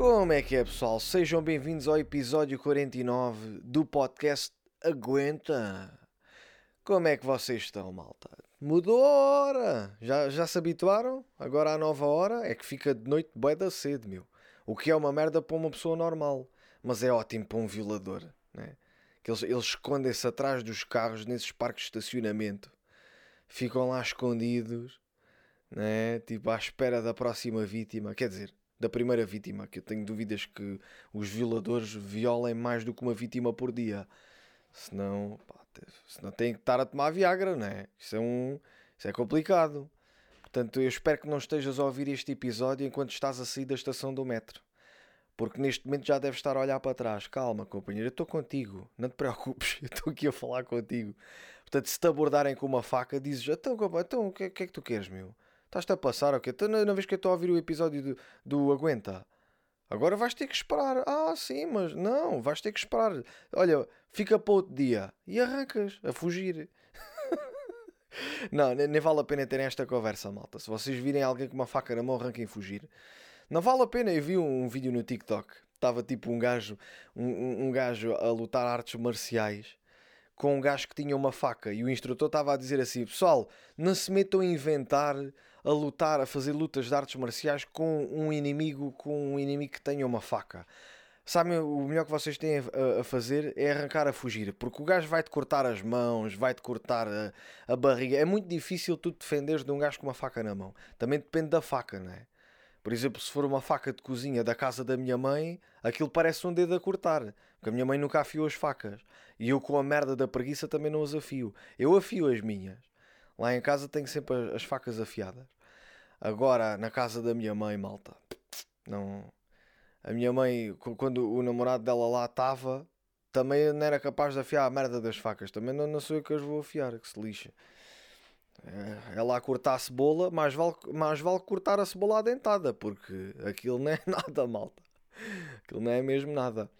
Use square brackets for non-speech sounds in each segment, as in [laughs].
Como é que é, pessoal? Sejam bem-vindos ao episódio 49 do podcast Aguenta. Como é que vocês estão, malta? Mudou a hora! Já, já se habituaram? Agora à nova hora é que fica de noite bué da cedo, meu. O que é uma merda para uma pessoa normal. Mas é ótimo para um violador, né? Que eles, eles escondem-se atrás dos carros nesses parques de estacionamento. Ficam lá escondidos, né? Tipo à espera da próxima vítima. Quer dizer, da primeira vítima, que eu tenho dúvidas que os violadores violem mais do que uma vítima por dia. Senão, pá, senão têm que estar a tomar Viagra, não é? Isso é, um, isso é complicado. Portanto, eu espero que não estejas a ouvir este episódio enquanto estás a sair da estação do metro. Porque neste momento já deves estar a olhar para trás. Calma, companheiro, eu estou contigo. Não te preocupes, [laughs] eu estou aqui a falar contigo. Portanto, se te abordarem com uma faca, dizes: Então, então o que, que é que tu queres, meu? Estás-te a passar, ok? Então, não, não vês que eu estou a ouvir o episódio do, do Aguenta? Agora vais ter que esperar. Ah, sim, mas não, vais ter que esperar. Olha, fica para outro dia. E arrancas a fugir. [laughs] não, nem, vale a pena terem esta conversa, malta. Se vocês virem alguém com uma faca na mão, arranquem fugir. Não vale a pena. Eu vi um, um vídeo no TikTok. Estava tipo um gajo, um, um gajo a lutar artes marciais com um gajo que tinha uma faca e o instrutor estava a dizer assim: Pessoal, não se metam a inventar, a lutar, a fazer lutas de artes marciais com um inimigo, com um inimigo que tenha uma faca. Sabem, o melhor que vocês têm a, fazer é arrancar a fugir, porque o gajo vai-te cortar as mãos, vai-te cortar a, a barriga. É muito difícil tu defenderes de um gajo com uma faca na mão. Também depende da faca, não é? Por exemplo, se for uma faca de cozinha da casa da minha mãe, aquilo parece um dedo a cortar. Porque a minha mãe nunca afiou as facas. E eu com a merda da preguiça também não as afio. Eu afio as minhas. Lá em casa tenho sempre as facas afiadas. Agora, na casa da minha mãe, malta. Não. A minha mãe, quando o namorado dela lá estava, também não era capaz de afiar a merda das facas. Também não, não sou eu que as vou afiar, que se lixa. É, é lá cortar a cebola, mais vale, mais vale cortar a cebola à dentada, porque aquilo não é [laughs] nada, malta. Aquilo não é mesmo nada.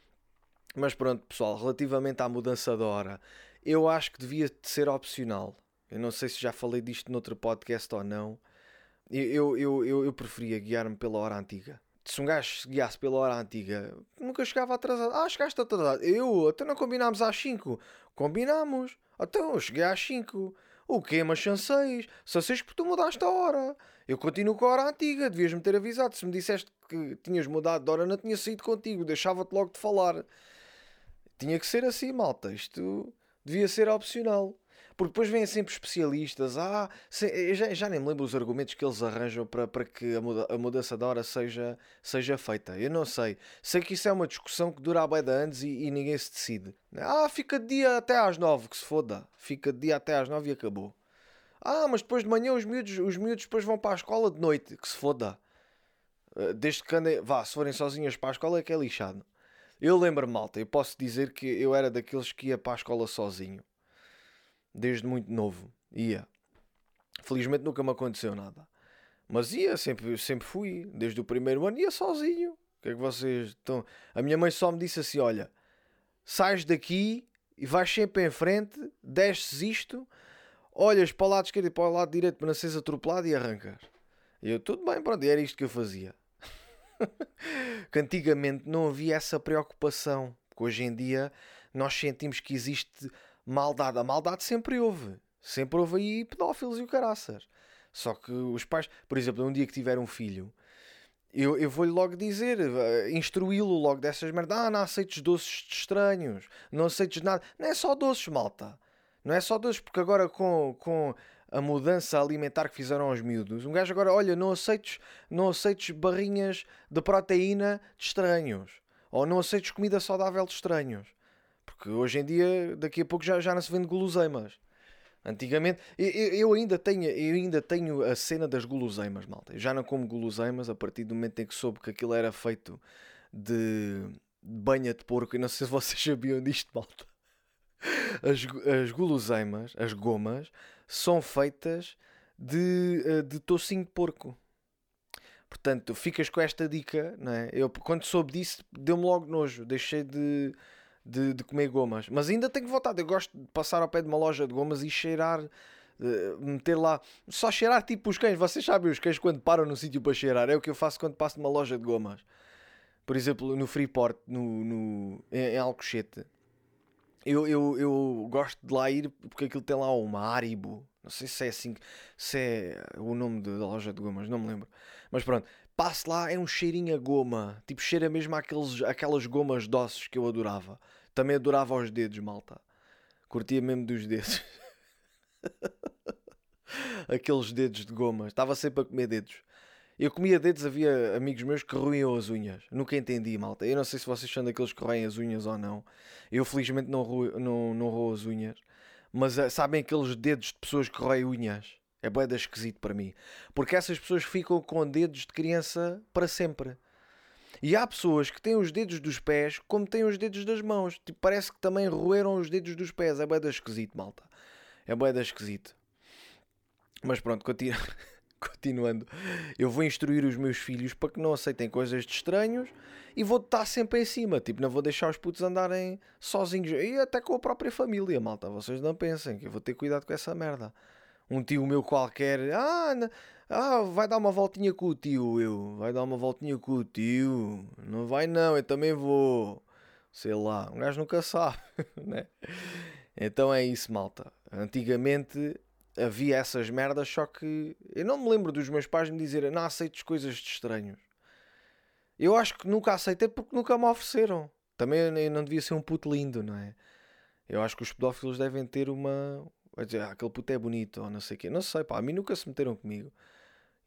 Mas pronto, pessoal, relativamente à mudança da hora, eu acho que devia ser opcional. Eu não sei se já falei disto noutro podcast ou não. Eu, eu, eu, eu preferia guiar-me pela hora antiga. Se um gajo se guiasse pela hora antiga, nunca chegava atrasado. Ah, chegaste atrasado. Eu, até não combinámos às 5. Combinámos. Então, eu cheguei às 5. O quê? Mas são seis. São seis porque tu mudaste a hora. Eu continuo com a hora antiga. Devias-me ter avisado. Se me disseste que tinhas mudado de hora, não tinha saído contigo. Deixava-te logo de falar. Tinha que ser assim, malta. Isto devia ser opcional. Porque depois vêm sempre especialistas. Ah, se, já, já, nem me lembro os argumentos que eles arranjam para, para que a, muda, a mudança de hora seja, seja feita. Eu não sei. Sei que isso é uma discussão que dura há bem de anos e, e, ninguém se decide. Ah, fica de dia até às nove, que se foda. Fica de dia até às nove e acabou. Ah, mas depois de manhã os miúdos, os miúdos depois vão para a escola de noite, que se foda. Eh, desde que andem, vá, se forem sozinhas para a escola é que é lixado. Eu lembro-me, malta, eu posso dizer que eu era daqueles que ia para a escola sozinho desde muito novo. Ia. Felizmente nunca me aconteceu nada. Mas ia, sempre, sempre fui. Desde o primeiro ano ia sozinho. O que é que vocês estão. A minha mãe só me disse assim: olha, sais daqui e vais sempre em frente, desces isto, olhas para o lado esquerdo e para o lado direito para não seres atropelado e arrancas. E eu, tudo bem, pronto, e era isto que eu fazia. [laughs] que antigamente não havia essa preocupação. Porque hoje em dia nós sentimos que existe maldade. A maldade sempre houve. Sempre houve aí pedófilos e o caraças. Só que os pais, por exemplo, um dia que tiver um filho, eu, eu vou-lhe logo dizer, uh, instruí-lo logo dessas merdas. Ah, não aceites doces de estranhos, não aceites nada. Não é só doces, malta. Não é só doces, porque agora com, com a mudança alimentar que fizeram aos miúdos, um gajo agora, olha, não aceites, não aceites barrinhas de proteína de estranhos. Ou não aceites comida saudável de estranhos. Porque hoje em dia, daqui a pouco já, já não se vende guloseimas. Antigamente, eu, eu, ainda tenho, eu ainda tenho a cena das guloseimas, malta. Eu já não como guloseimas a partir do momento em que soube que aquilo era feito de, banha de porco. E não sei se vocês [laughs] sabiam disto, malta. As, as guloseimas, as gomas, são feitas de, eh, de tocinho de porco. Portanto, ficas com esta dica, não é? Eu, quando soube disso, deu-me logo nojo. Deixei de de, de comer gomas. Mas ainda tenho vontade. Eu gosto de passar ao pé de uma loja de gomas e cheirar. Uh, meter lá, só cheirar tipo os cães. Vocês sabem os cães quando param no sítio para cheirar. É o que eu faço quando passo numa loja de gomas. Por exemplo, no Freeport, no, no, em, em Alcochete, eu, eu, eu gosto de lá ir porque aquilo tem lá uma Haribo. Não sei se é assim, se é o nome da loja de gomas, não me lembro. Mas pronto, passo lá, é um cheirinho a goma. Tipo, cheira mesmo àqueles, aquelas gomas doces que eu adorava. Também adorava os dedos, malta. Curtia mesmo dos dedos. [laughs] Aqueles dedos de goma. Estava sempre a comer dedos. Eu comia dedos, havia amigos meus que roiam as unhas. Nunca entendi, malta. Eu não sei se vocês são daqueles que roem as unhas ou não. Eu felizmente não roo, não, não roo as unhas. Mas uh, sabem aqueles dedos de pessoas que roem unhas? É boeda esquisito para mim. Porque essas pessoas ficam com dedos de criança para sempre. E há pessoas que têm os dedos dos pés como têm os dedos das mãos. Tipo, parece que também roeram os dedos dos pés. É boeda esquisito, malta. É boeda esquisito. Mas pronto, continu... [laughs] continuando. Eu vou instruir os meus filhos para que não aceitem coisas de estranhos e vou estar sempre em cima. Tipo, não vou deixar os putos andarem sozinhos. E até com a própria família, malta. Vocês não pensem que eu vou ter cuidado com essa merda. Um tio meu qualquer, ah, ah, vai dar uma voltinha com o tio, eu. Vai dar uma voltinha com o tio. Não vai não, eu também vou. Sei lá, um gajo nunca [laughs] sabe, né? Então é isso, malta. Antigamente havia essas merdas, só que eu não me lembro dos meus pais me dizerem não aceites coisas de estranhos. Eu acho que nunca aceitei porque nunca me ofereceram. Também eu não devia ser um puto lindo, não é? Eu acho que os pedófilos devem ter uma. Dizer, ah, aquele puto é bonito ou não sei o quê. Não sei, pá, a mim nunca se meteram comigo.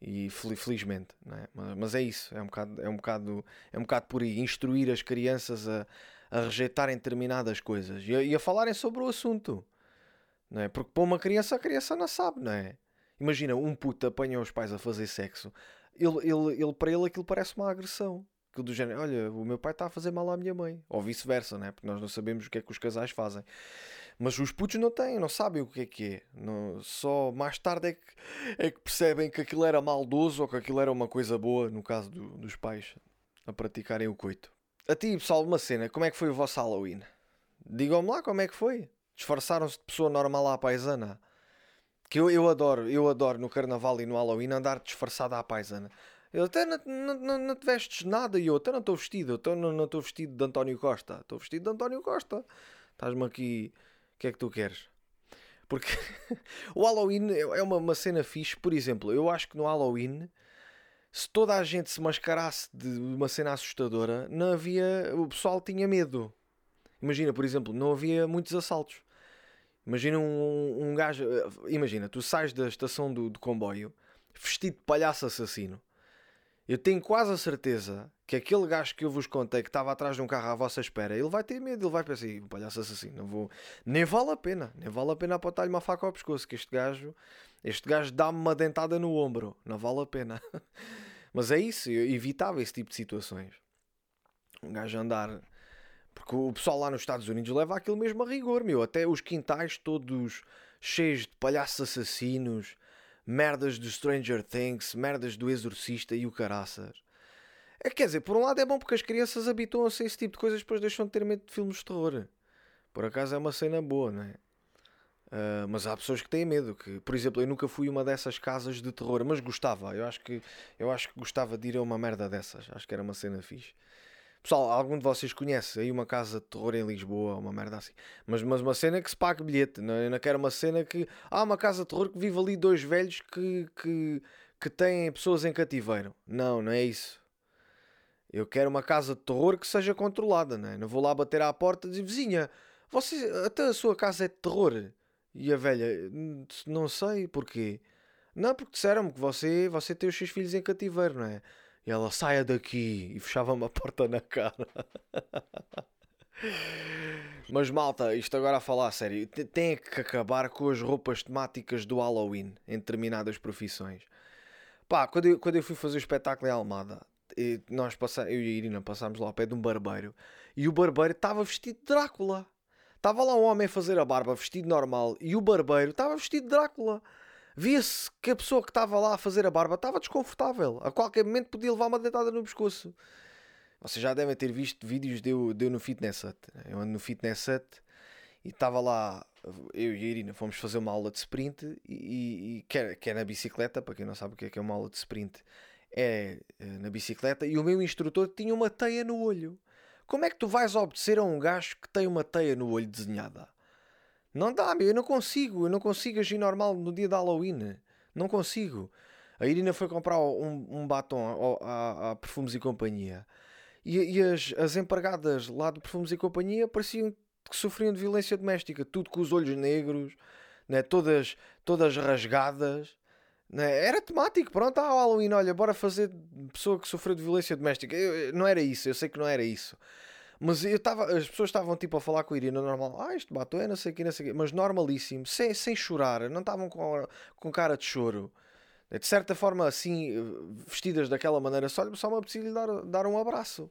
E felizmente, não é? Mas, mas, é isso, é um, bocado, é, um bocado, é um bocado por aí. Instruir as crianças a, a rejeitarem determinadas coisas e a, e a falarem sobre o assunto não é? Porque para uma criança, a criança não sabe, não é? Imagina, um puto apanha os pais a fazer sexo, ele, ele, ele, para ele aquilo parece uma agressão. Aquilo do género, olha, o meu pai está a fazer mal à minha mãe. Ou vice-versa, né? Porque nós não sabemos o que é que os casais fazem. Mas os putos não têm, não sabem o que é que é. Não, só mais tarde é que, é que percebem que aquilo era maldoso ou que aquilo era uma coisa boa, no caso do, dos pais, a praticarem o coito. A ti, pessoal, uma cena, como é que foi o vosso Halloween? Digam-me lá como é que foi. Disfarçaram-se de pessoa normal à paisana. Que eu, eu adoro, eu adoro no carnaval e no Halloween andar disfarçado à paisana. Eu até não, não, não, não te vestes nada e eu até não estou vestido, eu não estou vestido de António Costa, estou vestido de António Costa. Estás-me aqui, que é que tu queres? Porque [laughs] o Halloween é uma, uma cena fixe, por exemplo, eu acho que no Halloween se toda a gente se mascarasse de uma cena assustadora, não havia. O pessoal tinha medo. Imagina, por exemplo, não havia muitos assaltos. Imagina um, um gajo. Eh, imagina, tu sais da estação do, do comboio vestido de palhaço assassino. Eu tenho quase a certeza que aquele gajo que eu vos contei que estava atrás de um carro à vossa espera, ele vai ter medo, ele vai pensar, um palhaço assassino, não vou. Nem vale a pena, nem vale a pena apontar-lhe uma faca ao pescoço, que este gajo, este gajo dá-me uma dentada no ombro, não vale a pena. [laughs] Mas é isso, eu evitava esse tipo de situações. Um gajo andar porque o pessoal lá nos Estados Unidos leva aquilo mesmo a rigor, meu. Até os quintais todos cheios de palhaços assassinos, merdas do Stranger Things, merdas do Exorcista e o caraças. É, quer dizer, por um lado é bom porque as crianças habituam-se a esse tipo de coisas depois deixam de ter medo de filmes de terror. Por acaso é uma cena boa, não é? Uh, mas há pessoas que têm medo. Que, por exemplo, eu nunca fui uma dessas casas de terror, mas gostava. Eu acho que, eu acho que gostava de ir a uma merda dessas. Acho que era uma cena fixe. Pessoal, algum de vocês conhece aí uma casa de terror em Lisboa, uma merda assim. Mas, mas uma cena que se pague bilhete. Não, eu não quero uma cena que. Há ah, uma casa de terror que vive ali dois velhos que, que, que têm pessoas em cativeiro. Não, não é isso. Eu quero uma casa de terror que seja controlada, não é? Não vou lá bater à porta e dizer, vizinha, você, até a sua casa é de terror. E a velha, não sei porquê. Não, porque disseram-me que você, você tem os seus filhos em cativeiro, não é? E ela saia daqui e fechava-me a porta na cara. Mas malta, isto agora a falar a sério, tem que acabar com as roupas temáticas do Halloween em determinadas profissões. Pá, quando eu, quando eu fui fazer o espetáculo em Almada, nós passamos, eu e a Irina passámos lá ao pé de um barbeiro e o barbeiro estava vestido de Drácula. Estava lá um homem a fazer a barba vestido normal e o barbeiro estava vestido de Drácula via-se que a pessoa que estava lá a fazer a barba estava desconfortável. A qualquer momento podia levar uma deitada no pescoço. Vocês já devem ter visto vídeos de eu, de eu no Fitness Hut. Eu ando no Fitness Hut e estava lá, eu e a Irina fomos fazer uma aula de sprint e, e, e que, é, que é na bicicleta, para quem não sabe o que é, que é uma aula de sprint. é eh, na bicicleta e o meu instrutor tinha uma teia no olho. Como é que tu vais obedecer a um gajo que tem uma teia no olho desenhada? Não dá, meu, eu não consigo, eu não consigo agir normal no dia de Halloween. Não consigo. A Irina foi comprar um, um batom a, Perfumes e Companhia. E, e as, as empregadas lá do Perfumes e Companhia pareciam que sofriam de violência doméstica. Tudo com os olhos negros, né? todas, todas rasgadas. Né? Era temático, pronto, ah, Halloween, olha, bora fazer pessoa que sofreu de violência doméstica. Eu, não era isso, eu sei que não era isso. Mas eu estava, as pessoas estavam tipo a falar com a Irina normal, ah, isto batom é não sei o que, não sei o que, mas normalíssimo, sem, sem chorar, não estavam com, com cara de choro. De certa forma, assim, vestidas daquela maneira, só, só me apetecia lhe dar, dar um abraço.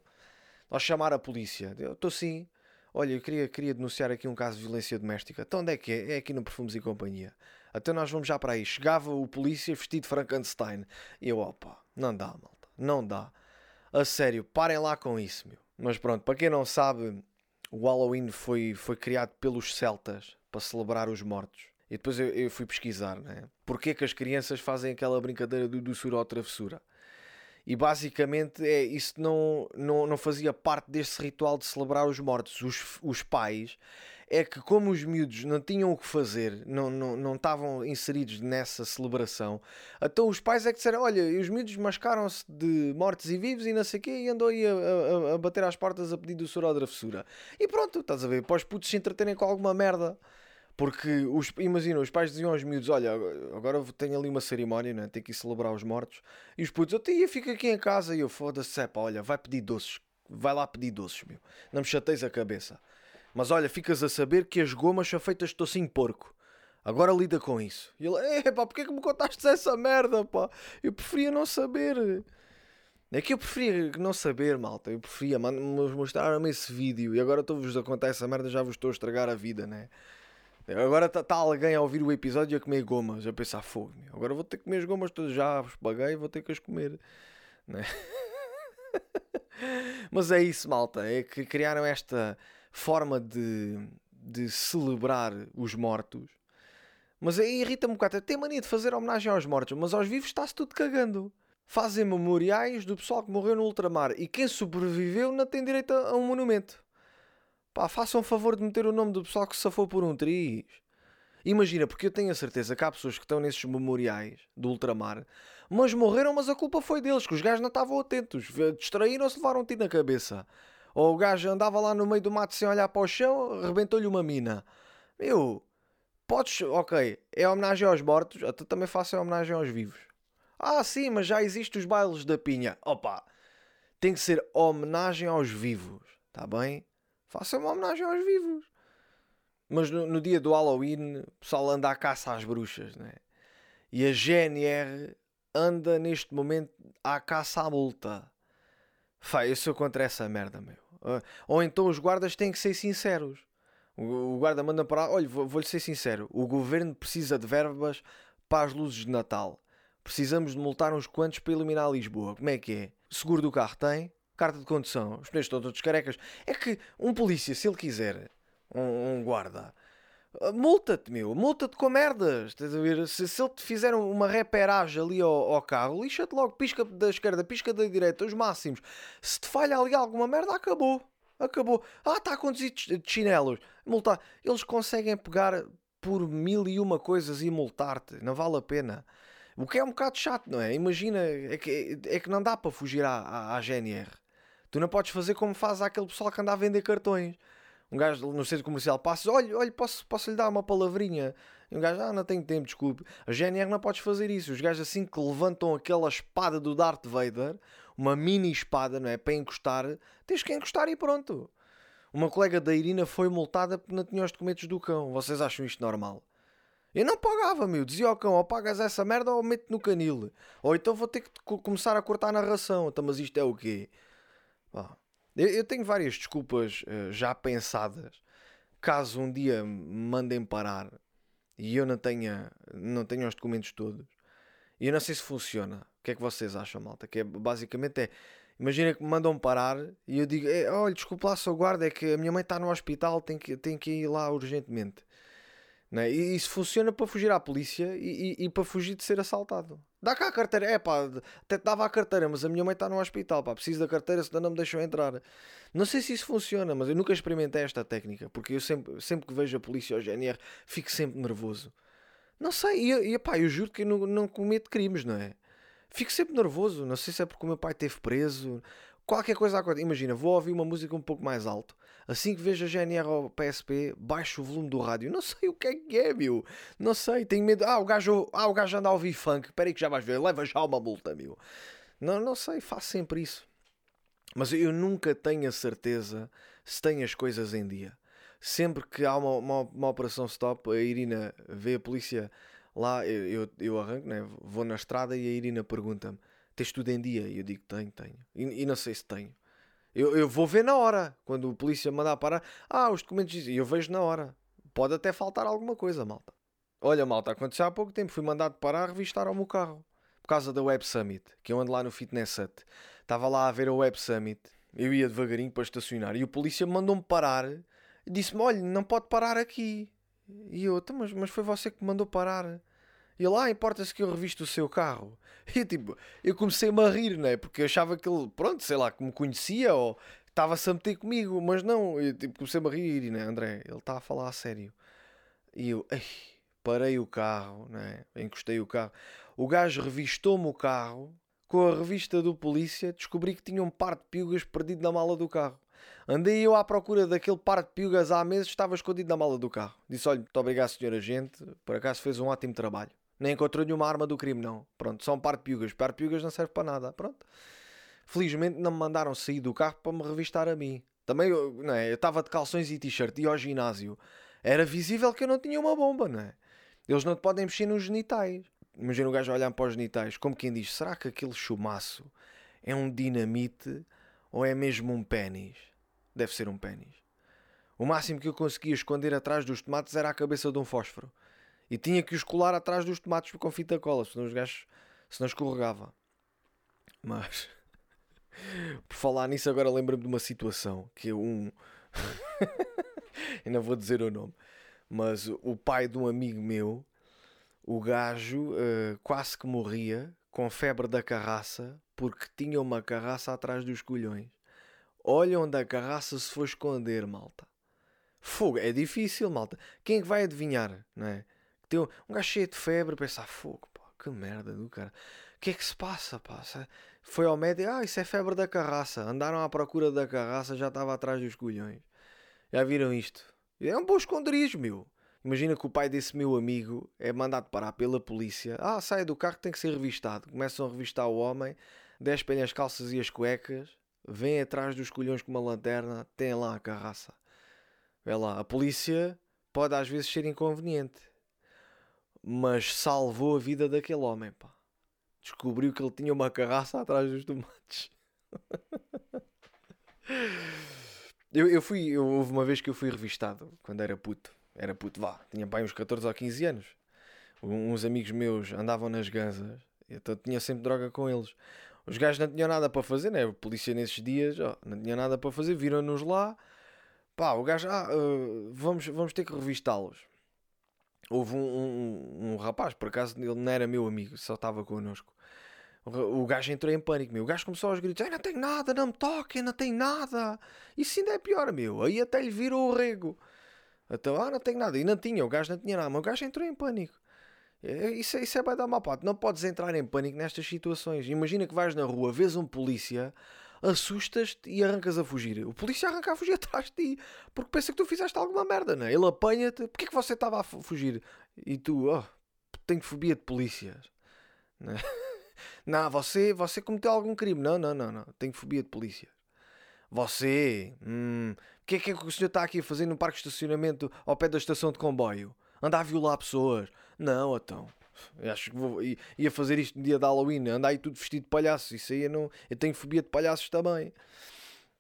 Ou chamar a polícia. Eu estou sim, olha, eu queria, queria denunciar aqui um caso de violência doméstica. Então onde é que é? É aqui no Perfumes e Companhia. Até nós vamos já para aí. Chegava o polícia vestido de Frankenstein. E eu, opa, não dá, malta. Não dá. A sério, parem lá com isso, meu. Mas pronto, para quem não sabe, o Halloween foi, foi criado pelos celtas para celebrar os mortos. E depois eu, eu fui pesquisar, né? Porquê que as crianças fazem aquela brincadeira do doçura ou travessura? E basicamente é, isso não, não, não fazia parte desse ritual de celebrar os mortos. Os, os pais é que como os miúdos não tinham o que fazer, não, não, não estavam inseridos nessa celebração, então os pais é que disseram, olha, os miúdos mascaram-se de mortos e vivos e não sei o quê, e andou aí a, a, a, bater às portas a pedir do soro da fessura. E pronto, estás a ver, para os putos se entreterem com alguma merda. Porque, os, imagina, os pais diziam aos miúdos: Olha, agora tenho ali uma cerimónia, né? tenho que ir celebrar os mortos. E os putos, eu tia, fica aqui em casa. E eu, foda-se, olha, vai pedir doces. Vai lá pedir doces, meu. Não me chateis a cabeça. Mas olha, ficas a saber que as gomas são feitas de tocinho porco. Agora lida com isso. E ele, pá, porquê que me contaste essa merda, pá? Eu preferia não saber. É que eu preferia não saber, malta. Eu preferia, mostrar-me esse vídeo. E agora estou-vos a contar essa merda, já vos estou a estragar a vida, né? Agora está tá alguém a ouvir o episódio a comer gomas, a pensar fogo. Meu. Agora vou ter que comer as gomas todas, já vos paguei, vou ter que as comer. Né? [laughs] Mas é isso, malta. É que criaram esta forma de, de celebrar os mortos. Mas aí irrita-me um bocado. Tem mania de fazer homenagem aos mortos, mas aos vivos está-se tudo cagando. Fazem memoriais do pessoal que morreu no ultramar e quem sobreviveu não tem direito a um monumento. Pá, façam o favor de meter o nome do pessoal que se safou por um triz. Imagina, porque eu tenho a certeza que há pessoas que estão nesses memoriais do ultramar, mas morreram, mas a culpa foi deles, que os gajos não estavam atentos, distraíram-se, levaram um tiro na cabeça. Ou o gajo andava lá no meio do mato sem olhar para o chão, arrebentou-lhe uma mina. Meu, podes, ok, é homenagem aos mortos, até também faço homenagem aos vivos. Ah, sim, mas já existem os bailes da pinha. Opa, tem que ser homenagem aos vivos, tá bem? Faça uma homenagem aos vivos. Mas no, no, dia do Halloween, o pessoal anda à caça às bruxas, né? E a GNR anda neste momento à caça à multa. Fá, eu sou contra essa merda, meu. Ou então os guardas têm que ser sinceros. O guarda manda para. Olha, vou-lhe ser sincero: o governo precisa de verbas para as luzes de Natal. Precisamos de multar uns quantos para eliminar Lisboa. Como é que é? Seguro do carro tem? Carta de condução? Os pneus estão todos carecas. É que um polícia, se ele quiser, um, um guarda, multa-te, meu, multa-te com merdas. Estás a ver? Se, se ele te fizer uma reperagem ali ao, ao carro, lixa-te logo, pisca da esquerda, pisca da direita, os máximos. Se te falha ali alguma merda, acabou. Acabou. Ah, está a conduzir de chinelos. Multar. Eles conseguem pegar por mil e uma coisas e multar-te. Não vale a pena. O que é um bocado chato, não é? Imagina, é que, é que não dá para fugir à, à, à GNR. Tu não podes fazer como faz aquele pessoal que anda a vender cartões um gajo no centro comercial passa, olha, olha, posso, posso lhe dar uma palavrinha? E um gajo, ah, não tenho tempo, desculpe. A GNR não podes fazer isso. Os gajos assim que levantam aquela espada do Darth Vader, uma mini espada, não é? Para encostar, tens que encostar e pronto. Uma colega da Irina foi multada porque não tinha os documentos do cão. Vocês acham isto normal? Eu não pagava, meu. Dizia ao cão, ou pagas essa merda ou mete no canil. Ou então vou ter que começar a cortar a narração. Então, mas isto é o quê? Ah. Eu, eu tenho várias desculpas uh, já pensadas. Caso um dia me mandem parar e eu não tenha, não tenha os documentos todos. E eu não sei se funciona. O que é que vocês acham, malta? Que é, basicamente é. Imagina que me mandam parar e eu digo: Olha, desculpa lá, sou guarda, é que a minha mãe está no hospital, tem que, tem que ir lá urgentemente. Né? E isso funciona para fugir à polícia e, e, e, para fugir de ser assaltado. Dá cá a carteira, é pá, até dava a carteira, mas a minha mãe está no hospital, pá, preciso da carteira, senão não me deixam entrar. Não sei se isso funciona, mas eu nunca experimentei esta técnica, porque eu sempre, sempre que vejo a polícia ou o GNR fico sempre nervoso. Não sei, e, e pá, eu juro que eu não, não cometo crimes, não é? Fico sempre nervoso, não sei se é porque o meu pai esteve preso, qualquer coisa acontece. Imagina, vou ouvir uma música um pouco mais alto. Assim que vejo a GNR ou PSP, baixo o volume do rádio. Não sei o que é que é, meu. Não sei, tenho medo. Ah, o gajo, ah, o gajo anda a ouvir funk. Espera aí que já vais ver. Leva já uma multa, meu. Não, não sei, faço sempre isso. Mas eu nunca tenho a certeza se tenho as coisas em dia. Sempre que há uma, uma, uma operação stop, a Irina vê a polícia lá, eu, eu, eu arranco, né? vou na estrada e a Irina pergunta-me tens tudo em dia? E eu digo, tenho, tenho. E, e não sei se tenho. Eu, eu vou ver na hora. Quando o polícia mandar parar, ah, os documentos dizem, eu vejo na hora. Pode até faltar alguma coisa, malta. Olha, malta, aconteceu há pouco tempo. Fui mandado parar, revistar o meu carro. Por causa da Web Summit, que eu ando lá no Fitness Hut. Estava lá a ver a Web Summit. Eu ia devagarinho para estacionar. E o polícia mandou-me parar. Disse-me, olha, não pode parar aqui. E eu, então, mas, mas foi você que me mandou parar. E lá, importa-se que eu revisto o seu carro. E tipo, eu comecei-me a rir, né? Porque eu achava que ele, pronto, sei lá, que me conhecia ou estava-se a meter comigo, mas não. Eu tipo, comecei-me a rir, né? André, ele está a falar a sério. E eu, ei, parei o carro, né? Encostei o carro. O gajo revistou-me o carro. Com a revista do polícia, descobri que tinha um par de piugas perdido na mala do carro. Andei eu à procura daquele par de piugas há meses, estava escondido na mala do carro. Disse: Olha, muito obrigado, senhor agente, por acaso fez um ótimo trabalho. Nem encontrou nenhuma arma do crime, não. Pronto, só um par de piugas. Par de piugas não serve para nada. Pronto. Felizmente não me mandaram sair do carro para me revistar a mim. Também, não é? Eu estava de calções e t-shirt e ao ginásio. Era visível que eu não tinha uma bomba, não é? Eles não te podem mexer nos genitais. Imagina o gajo olhar para os genitais, como quem diz: será que aquele chumaço é um dinamite ou é mesmo um pênis? Deve ser um pênis. O máximo que eu conseguia esconder atrás dos tomates era a cabeça de um fósforo. E tinha que os colar atrás dos tomates com fita cola, senão os gajos não escorregava. Mas [laughs] por falar nisso, agora lembro-me de uma situação que um. [laughs] Ainda vou dizer o nome, mas o pai de um amigo meu, o gajo uh, quase que morria com febre da carraça porque tinha uma carraça atrás dos colhões. Olha onde a carraça se foi esconder, malta. Fogo, é difícil, malta. Quem é que vai adivinhar, não é? Teu, um gajo cheio de febre, pensar, fogo, pá, que merda do cara. O que é que se passa, pá? Foi ao médico, ah, isso é febre da carraça. Andaram à procura da carraça, já estava atrás dos colhões. Já viram isto? É um bom esconderijo, meu. Imagina que o pai desse meu amigo é mandado parar pela polícia. Ah, sai do carro, tem que ser revistado. Começam a revistar o homem, despem as calças e as cuecas, vêm atrás dos colhões com uma lanterna, tem lá a carraça. Vê lá, a polícia pode às vezes ser inconveniente mas salvou a vida daquele homem, pá. Descobriu que ele tinha uma carraça atrás dos tomates. [laughs] eu, eu fui, eu, houve uma vez que eu fui revistado, quando era puto. Era puto, vá, tinha pai uns 14 ou 15 anos. Uns amigos meus andavam nas gansas, então tinha sempre droga com eles. Os gajos não tinham nada para fazer, né? A polícia nesses dias ó, não tinha nada para fazer, viram-nos lá. Pá, o gajo, ah, uh, vamos, vamos ter que revistá-los houve um, um, um, rapaz, por acaso ele não era meu amigo, só estava connosco. O, gajo entrou em pânico, meu. O gajo começou aos gritos: não tenho nada, não me toquem, não tenho nada. Isso ainda é pior, meu. Aí até lhe virou o rego. Então, ah, não tenho nada. E não tinha, o gajo não tinha nada. Mas o gajo entrou em pânico. É, isso, isso é bem dar uma parte. Não podes entrar em pânico nestas situações. Imagina que vais na rua, vês um polícia assustas-te e arrancas a fugir. O polícia arranca a fugir [laughs] atrás de ti porque pensa que tu fizeste alguma merda, não é? Ele apanha-te. Porquê que você estava a fugir? E tu, oh, tenho fobia de polícias. [laughs] Não, é? não, você, você cometeu algum crime. Não, não, não, não. Tenho fobia de polícia. Você, hum, o que é que, é o senhor está aqui a fazer num parque de estacionamento ao pé da estação de comboio? Andar a violar pessoas? Não, então. Acho que vou, ia fazer isto no dia de Halloween, andar aí tudo vestido de palhaço. Isso aí eu, não, eu tenho fobia de palhaços também.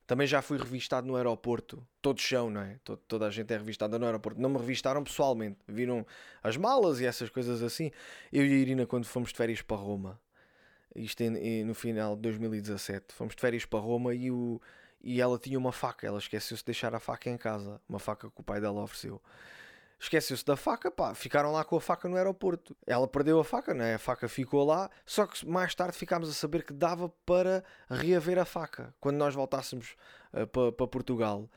Também já fui revistado no aeroporto. Todos são, não é? Todo, toda a gente é revistada no aeroporto. Não me revistaram pessoalmente. Viram as malas e essas coisas assim. Eu e a Irina, quando fomos de férias para Roma, isto no final de 2017, fomos de férias para Roma e, o, e ela tinha uma faca. Ela esqueceu-se de deixar a faca em casa. Uma faca que o pai dela ofereceu esqueceu-se da faca, pá, ficaram lá com a faca no aeroporto. Ela perdeu a faca, né? a faca ficou lá, só que mais tarde ficámos a saber que dava para reaver a faca quando nós voltássemos uh, para pa Portugal.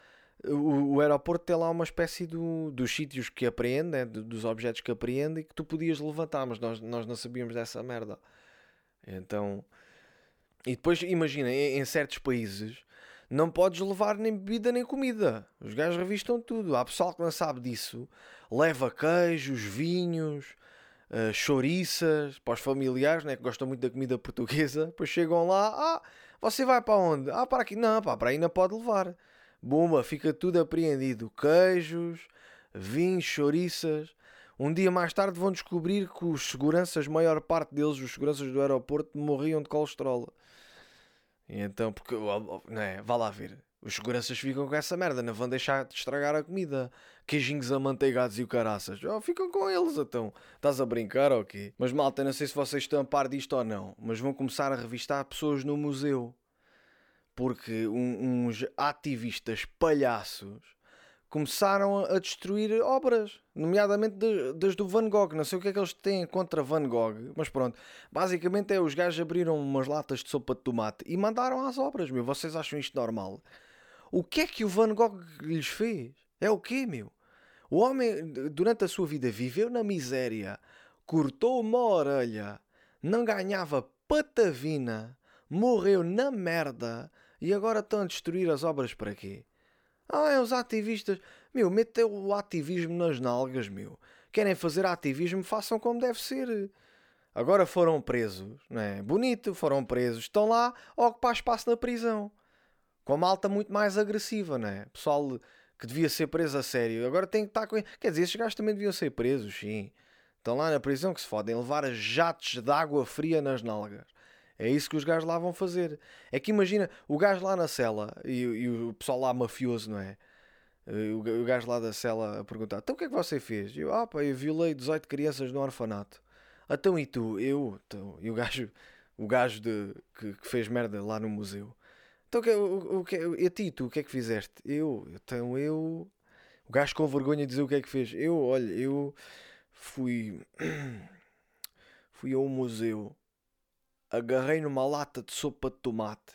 O, o, aeroporto tem lá uma espécie do, dos sítios que apreende, né? dos objetos que apreende e que tu podias levantar, mas nós, nós não sabíamos dessa merda. Então, e depois imagina, em, em certos países não podes levar nem bebida nem comida. Os gajos revistam tudo. Há pessoal que não sabe disso. Leva queijos, vinhos, uh, chouriças para os familiares né, que gostam muito da comida [laughs] portuguesa. Depois chegam lá. Ah, você vai para onde? Ah, para aqui. Não, pá, para aí não pode levar. Bomba, fica tudo apreendido. Queijos, vinhos, chouriças. Um dia mais tarde vão descobrir que os seguranças, maior parte deles, os seguranças do aeroporto, morriam de colesterol. E então, porque, não é? Vá lá ver. Os seguranças ficam com essa merda, não vão deixar de estragar a comida. Queijinhos amanteigados e o caraças. Oh, ficam com eles então. Estás a brincar ou okay? quê? Mas malta, não sei se vocês estão a par disto ou não, mas vão começar a revistar pessoas no museu. Porque um, uns ativistas palhaços começaram a destruir obras, nomeadamente das do Van Gogh. Não sei o que é que eles têm contra Van Gogh, mas pronto. Basicamente é os gajos abriram umas latas de sopa de tomate e mandaram às obras, meu. Vocês acham isto normal? O que é que o Van Gogh lhes fez? É o quê, meu? O homem, durante a sua vida, viveu na miséria, cortou uma orelha, não ganhava patavina, morreu na merda e agora estão a destruir as obras para quê? Ah, é os ativistas. Meu, metem o ativismo nas nalgas, meu. Querem fazer ativismo, façam como deve ser. Agora foram presos, não é? Bonito, foram presos. Estão lá a ocupar espaço na prisão. Com a malta muito mais agressiva, não é? Pessoal que devia ser preso a sério. Agora tem que estar com. Quer dizer, estes gajos também deviam ser presos, sim. Estão lá na prisão que se fodem levar jatos de água fria nas nalgas. É isso que os gajos lá vão fazer. É que imagina o gajo lá na cela e, e o pessoal lá mafioso, não é? Eh, o, o gajo lá da cela a perguntar: Então o que é que você fez? Eu, ah, pá, eu violei 18 crianças no orfanato. Então e tu? Eu. Então, e o gajo, o gajo de, que, que fez merda lá no museu. Então que, o, o, que, e a ti, tu, o que é que fizeste? Eu. Então eu. O gajo com vergonha de dizer o que é que fez. Eu, olha, eu fui. fui a um museu agarrei numa lata de sopa de tomate.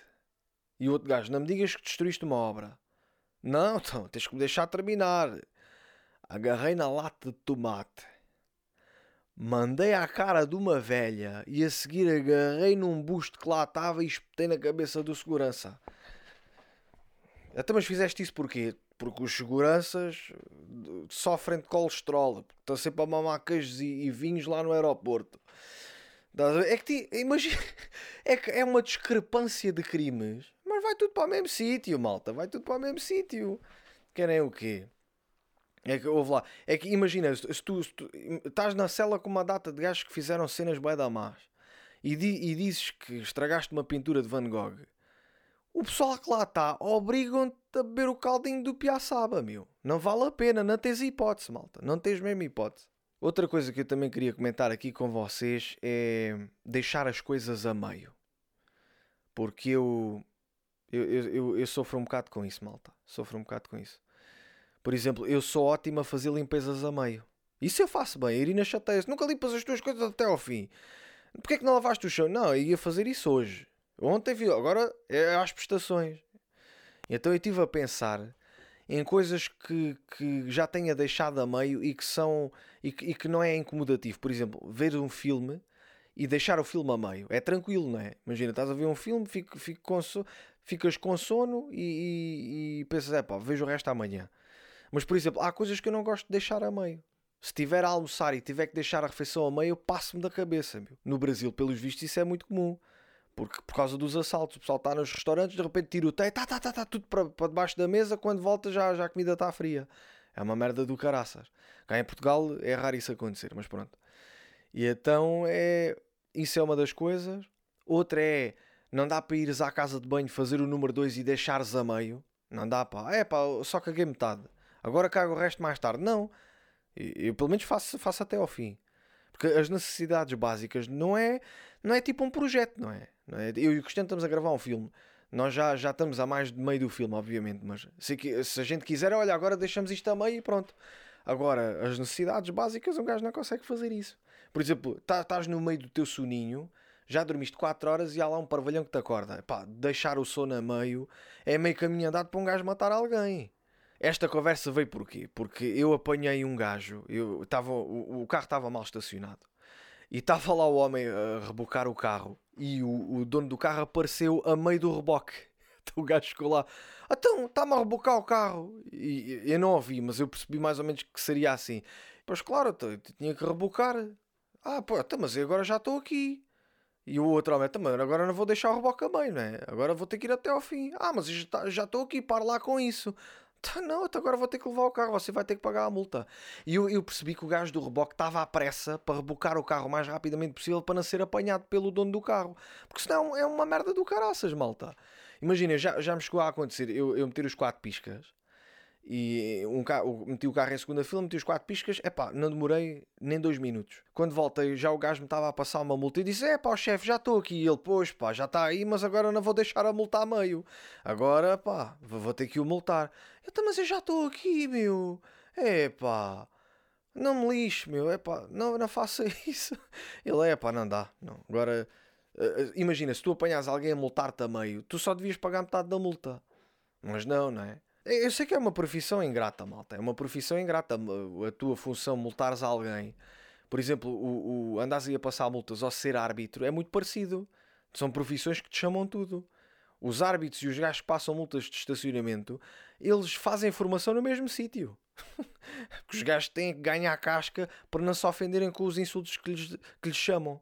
E o outro gajo, não me digas que destruíste uma obra. Não, [laughs] então, tens que me deixar terminar. Agarrei na lata de tomate. Mandei à cara de uma velha e a seguir agarrei num busto que lá estava e espetei na cabeça do segurança. Até mas fizeste isso porquê? Porque os seguranças sofrem de colesterol. Estão sempre a mamar queijos e, e vinhos lá no aeroporto. É que imagina, [laughs] é que é uma discrepância de crimes, mas vai tudo para o mesmo sítio, malta, vai tudo para o mesmo sítio. Querem o quê? É que, ouve lá, é que imagina, se tu, se tu estás na cela com uma data de gajos que fizeram cenas bem da más e, di, e dizes que estragaste uma pintura de Van Gogh, o pessoal que lá está obrigam-te a beber o caldinho do Piaçaba, meu. Não vale a pena, não tens hipótese, malta, não tens mesmo hipótese. Outra coisa que eu também queria comentar aqui com vocês é deixar as coisas a meio. Porque eu, eu, eu, eu sofro um bocado com isso, malta. Sofro um bocado com isso. Por exemplo, eu sou ótimo a fazer limpezas a meio. Isso eu faço bem. A Irina chateia-se. Nunca limpas as tuas coisas até ao fim. Porquê é que não lavaste o chão? Não, eu ia fazer isso hoje. Ontem vi. Agora é às prestações. Então eu estive a pensar em coisas que, que já tenha deixado a meio e que são e que, e que não é incomodativo. Por exemplo, ver um filme e deixar o filme a meio. É tranquilo, não é? Imagina, estás a ver um filme, fico, fico com ficas com sono e, e, e pensas, é pá, vejo o resto amanhã. Mas, por exemplo, há coisas que eu não gosto de deixar a meio. Se tiver a almoçar e tiver que deixar a refeição a meio, eu passo-me da cabeça. Meu. No Brasil, pelos vistos, isso é muito comum. Porque por causa dos assaltos, o pessoal está nos restaurantes, de repente tira o teio, tá, tá, tá, tá, tudo para, para debaixo da mesa, quando volta já, já a comida está fria. É uma merda do caraças. Cá em Portugal é raro isso acontecer, mas pronto. E então é. Isso é uma das coisas. Outra é. Não dá para ires à casa de banho fazer o número 2 e deixares a meio. Não dá pá. É pá, só caguei metade. Agora cago o resto mais tarde. Não. Eu, pelo menos faço, faço até ao fim. Porque as necessidades básicas não é, não é tipo um projeto, não é? Não é? Eu e o Cristiano estamos a gravar um filme. Nós já, já estamos a mais de meio do filme, obviamente, mas se, se a gente quiser, olha, agora deixamos isto a meio e pronto. Agora, as necessidades básicas, um gajo não consegue fazer isso. Por exemplo, tá, estás no meio do teu soninho, já dormiste 4 horas e há lá um parvalhão que te acorda. Deixar o sono a meio é meio caminho andado para um gajo matar alguém. Esta conversa veio porquê? Porque eu apanhei um gajo, eu tava, o, o carro estava mal estacionado e estava lá o homem a rebocar o carro e o, o dono do carro apareceu a meio do reboque. [laughs] Então o gajo ficou lá, então está-me a rebocar o carro. E eu não ouvi, mas eu percebi mais ou menos que seria assim. Pois claro, tinha que rebocar. Ah, pô, então, mas eu agora já estou aqui. E o outro homem, também, então, agora não vou deixar o reboque a meio, não é? Agora vou ter que ir até ao fim. Ah, mas já estou aqui, para lá com isso. Tá, não, agora vou ter que levar o carro, você vai ter que pagar a multa. E eu, eu percebi que o gajo do reboque estava à pressa para rebocar o carro o mais rapidamente possível para não ser apanhado pelo dono do carro. Porque senão é uma merda do caraças, malta. Imagina, já, já me chegou a acontecer eu, eu meter os quatro piscas e um carro, meti o carro em segunda fila, meti os quatro piscas, é pá, não demorei nem dois minutos. Quando voltei, já o gajo me estava a passar uma multa e disse: É pá, o chefe, já estou aqui. E ele, pois pá, já está aí, mas agora não vou deixar a multa a meio. Agora pá, vou ter que o multar. Eu, mas eu já estou aqui, meu. É pá, não me lixe, meu. É pá, não, não faça [laughs] isso. Ele é pá, não dá. Não. Agora, uh, imagina, se tu apanhas alguém a multar-te a meio, tu só devias pagar metade da multa. Mas não, não é? Eu sei que é uma profissão ingrata, malta. É uma profissão ingrata. A tua função multares alguém. Por exemplo, o, o andares a passar multas ou ser árbitro é muito parecido. São profissões que te chamam tudo. Os árbitros e os gajos que passam multas de estacionamento, eles fazem formação no mesmo sítio. [laughs] Os gajos têm que ganhar casca para não se ofenderem com os insultos que lhes, que lhes chamam.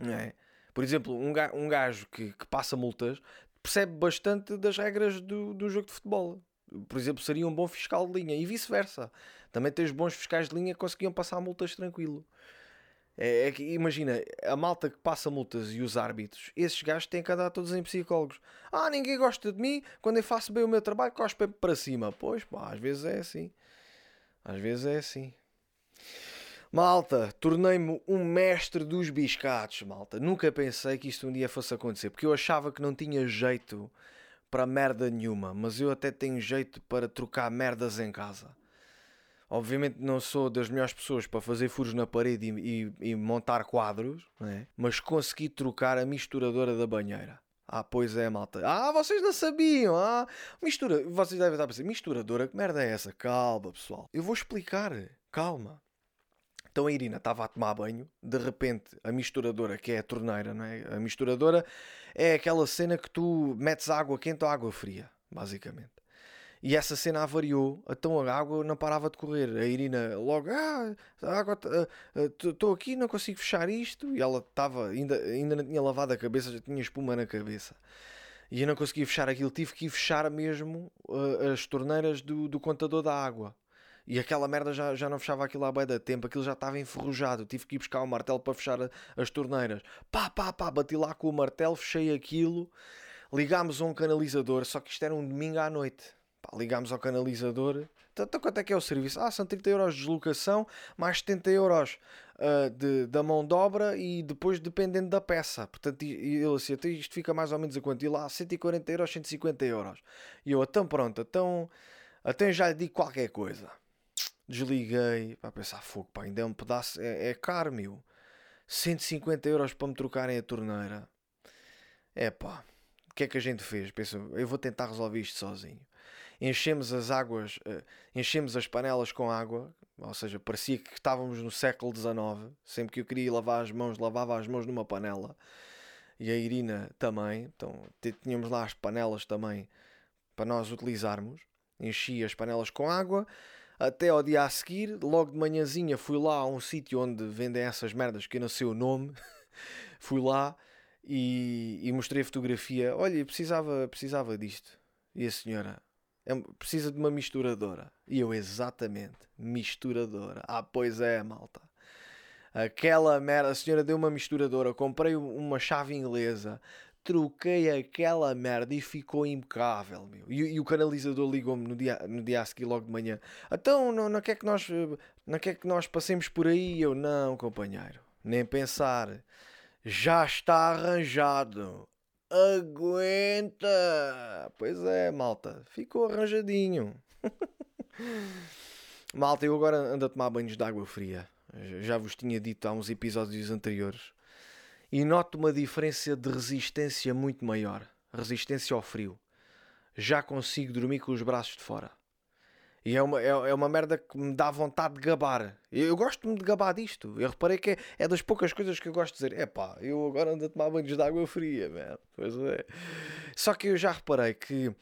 É? Por exemplo, um gajo, um gajo que, que passa multas percebe bastante das regras do, do jogo de futebol. Por exemplo, seria um bom fiscal de linha e vice-versa. Também tens bons fiscais de linha que conseguiam passar multas tranquilo. É, é, que imagina, a malta que passa multas e os árbitros, esses gajos têm que andar todos em psicólogos. Ah, ninguém gosta de mim, quando eu faço bem o meu trabalho, cospe para cima. Pois, pá, às vezes é assim. Às vezes é assim. Malta, tornei-me um mestre dos biscatos, malta. Nunca pensei que isto um dia fosse acontecer, porque eu achava que não tinha jeito para merda nenhuma, mas eu até tenho jeito para trocar merdas em casa. Obviamente não sou das melhores pessoas para fazer furos na parede e, e, e montar quadros, né? mas consegui trocar a misturadora da banheira. Ah, pois é, malta. Ah, vocês não sabiam. Ah, mistura. Vocês devem estar a pensar, misturadora, que merda é essa? Calma, pessoal. Eu vou explicar. Calma. Então a Irina estava a tomar banho, de repente a misturadora, que é a torneira, não é? A misturadora é aquela cena que tu metes água quente ou água fria, basicamente. E essa cena avariou, então a água não parava de correr. A Irina logo, ah, água, estou uh, uh, aqui, não consigo fechar isto. E ela estava, ainda, ainda não tinha lavado a cabeça, já tinha espuma na cabeça. E eu não conseguia fechar aquilo, tive que ir fechar mesmo uh, as torneiras do, do contador da água. E aquela merda já, já não fechava aquilo há bem da tempo, aquilo já estava enferrujado. Tive que ir buscar o martelo para fechar as torneiras. Pá, pá, pá, bati lá com o martelo, fechei aquilo. Ligámos a um canalizador, só que isto era um domingo à noite. Pá, ligámos ao canalizador. Então, então quanto é que é o serviço? Ah, são 30 euros de deslocação, mais 70 euros uh, de, da mão de obra e depois dependendo da peça. Portanto, ele assim, então isto fica mais ou menos a quanto? E lá, 140 euros, 150 euros. E eu, então pronto, então, então já lhe digo qualquer coisa. Desliguei, para pensar, fogo, pá, ainda é um pedaço, é, é caro, meu. 150 euros para me trocarem a torneira. É pá, o que é que a gente fez? Penso, eu vou tentar resolver isto sozinho. Enchemos as águas, uh, enchemos as panelas com água, ou seja, parecia que estávamos no século XIX. Sempre que eu queria lavar as mãos, lavava as mãos numa panela. E a Irina também. Então tínhamos lá as panelas também para nós utilizarmos. Enchi as panelas com água até ao dia a seguir, logo de manhãzinha, fui lá a um sítio onde vendem essas merdas que eu não sei o nome. [laughs] fui lá e, e, mostrei a fotografia. Olha, precisava, precisava disto. E a senhora, é, precisa de uma misturadora. E eu, exatamente, misturadora. Ah, pois é, malta. Aquela merda, a senhora deu uma misturadora, comprei uma chave inglesa, troquei aquela merda e ficou impecável, meu. E, e o canalizador ligou-me no dia, no dia a seguir, logo de manhã. Então, não, não quer que nós, não quer que nós passemos por aí? Eu, não, companheiro, nem pensar. Já está arranjado. Aguenta! Pois é, malta, ficou arranjadinho. [laughs] Malta, eu agora ando a tomar banhos de água fria. Já vos tinha dito há uns episódios anteriores. E noto uma diferença de resistência muito maior. Resistência ao frio. Já consigo dormir com os braços de fora. E é uma, é, é uma merda que me dá vontade de gabar. Eu, eu gosto-me de gabar disto. Eu reparei que é, é das poucas coisas que eu gosto de dizer. É pá, eu agora ando a tomar banhos de água fria, man. Pois é. Só que eu já reparei que.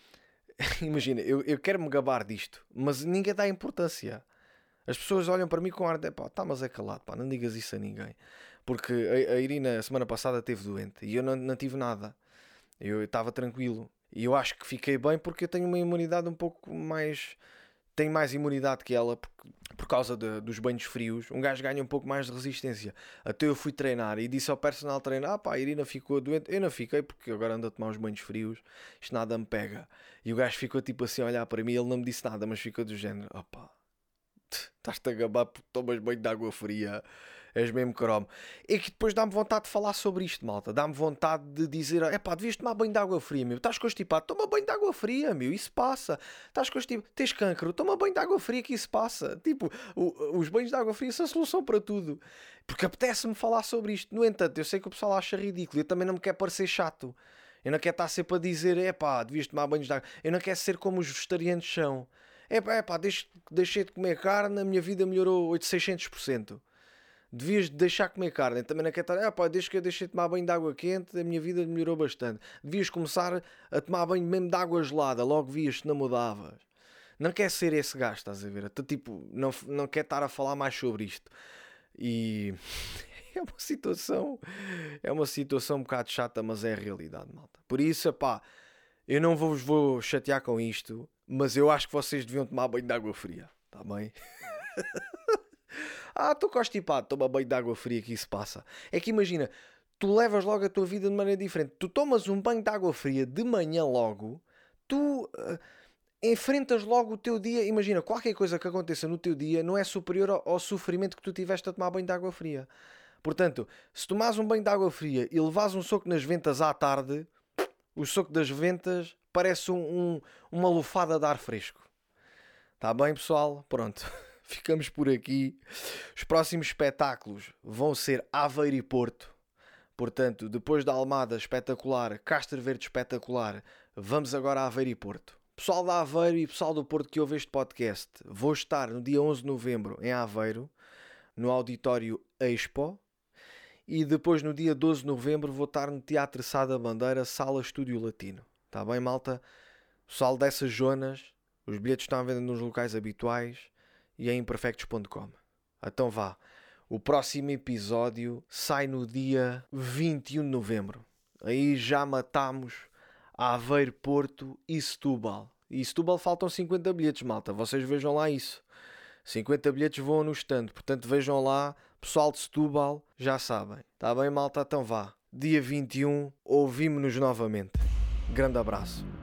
[laughs] Imagina, eu, eu quero me gabar disto, mas ninguém dá importância. As pessoas olham para mim com ar de pá, tá, mas é calado, pá, não digas isso a ninguém. Porque a, a Irina, semana passada, esteve doente e eu não, não tive nada. Eu estava tranquilo. E eu acho que fiquei bem porque eu tenho uma imunidade um pouco mais tenho mais imunidade que ela por, por causa de, dos banhos frios. Um gajo ganha um pouco mais de resistência. Até eu fui treinar e disse ao personal treinar: ah pá, a Irina ficou doente. Eu não fiquei porque agora ando a tomar os banhos frios, isto nada me pega. E o gajo ficou tipo assim a olhar para mim. Ele não me disse nada, mas ficou do género: opá, estás-te a gabar porque tomas banho de água fria és mesmo cromo. E que depois dá-me vontade de falar sobre isto, malta. Dá-me vontade de dizer: é pá, devias tomar banho de água fria, meu. Estás constipado, toma banho de água fria, meu. Isso passa. Estás constipado, tens cancro, toma banho de água fria que isso passa. Tipo, o, os banhos de água fria são a solução para tudo. Porque apetece-me falar sobre isto. No entanto, eu sei que o pessoal acha ridículo. Eu também não me quero parecer chato. Eu não quero estar sempre a dizer: é pá, devias tomar banhos de água. Eu não quero ser como os vegetarianos são. É pá, é pá, deixei de comer carne, a minha vida melhorou 800% devias deixar comer carne. Também não quer estar, ah, pá, desde que eu deixei de tomar banho de água quente, a minha vida melhorou bastante. Devias começar a tomar banho mesmo de água gelada, logo vias que não mudavas. Não quer ser esse gajo, estás a ver? Até, tipo, não, não quer estar a falar mais sobre isto. E [laughs] é uma situação, é uma situação um bocado chata, mas é a realidade, malta. Por isso, pá, eu não vos vou chatear com isto, mas eu acho que vocês deviam tomar banho de água fria, tá bem? [laughs] Ah, estou constipado, toma banho de água fria que isso passa. É que imagina, tu levas logo a tua vida de maneira diferente. Tu tomas um banho de água fria de manhã logo, tu uh, enfrentas logo o teu dia. Imagina, qualquer coisa que aconteça no teu dia não é superior ao, ao sofrimento que tu tiveste a tomar banho de água fria. Portanto, se tomas um banho de água fria e levas um soco nas ventas à tarde, o soco das ventas parece um, um, uma lufada de ar fresco. Está bem, pessoal? Pronto. [laughs] ficamos por aqui. Os próximos espetáculos vão ser Aveiro e Porto. Portanto, depois da Almada espetacular, Castro Verde espetacular, vamos agora a Aveiro e Porto. Pessoal da Aveiro e pessoal do Porto que ouve este podcast, vou estar no dia 11 de novembro em Aveiro, no Auditório Expo. E depois, no dia 12 de novembro, vou estar no Teatro Sá da Bandeira, Sala Estúdio Latino. Está bem, malta? Pessoal dessas zonas, os bilhetes estão à venda nos locais habituais e em imperfectos.com. Então vá. O próximo episódio sai no dia 21 de novembro. Aí já matamos Aveiro, Porto e Setúbal. E Setúbal faltam 50 bilhetes, malta. Vocês vejam lá isso. 50 bilhetes vão no stand. Portanto, vejam lá. Pessoal de Setúbal, já sabem. Está bem, malta? Então vá. Dia 21, ouvimos-nos novamente. Grande abraço.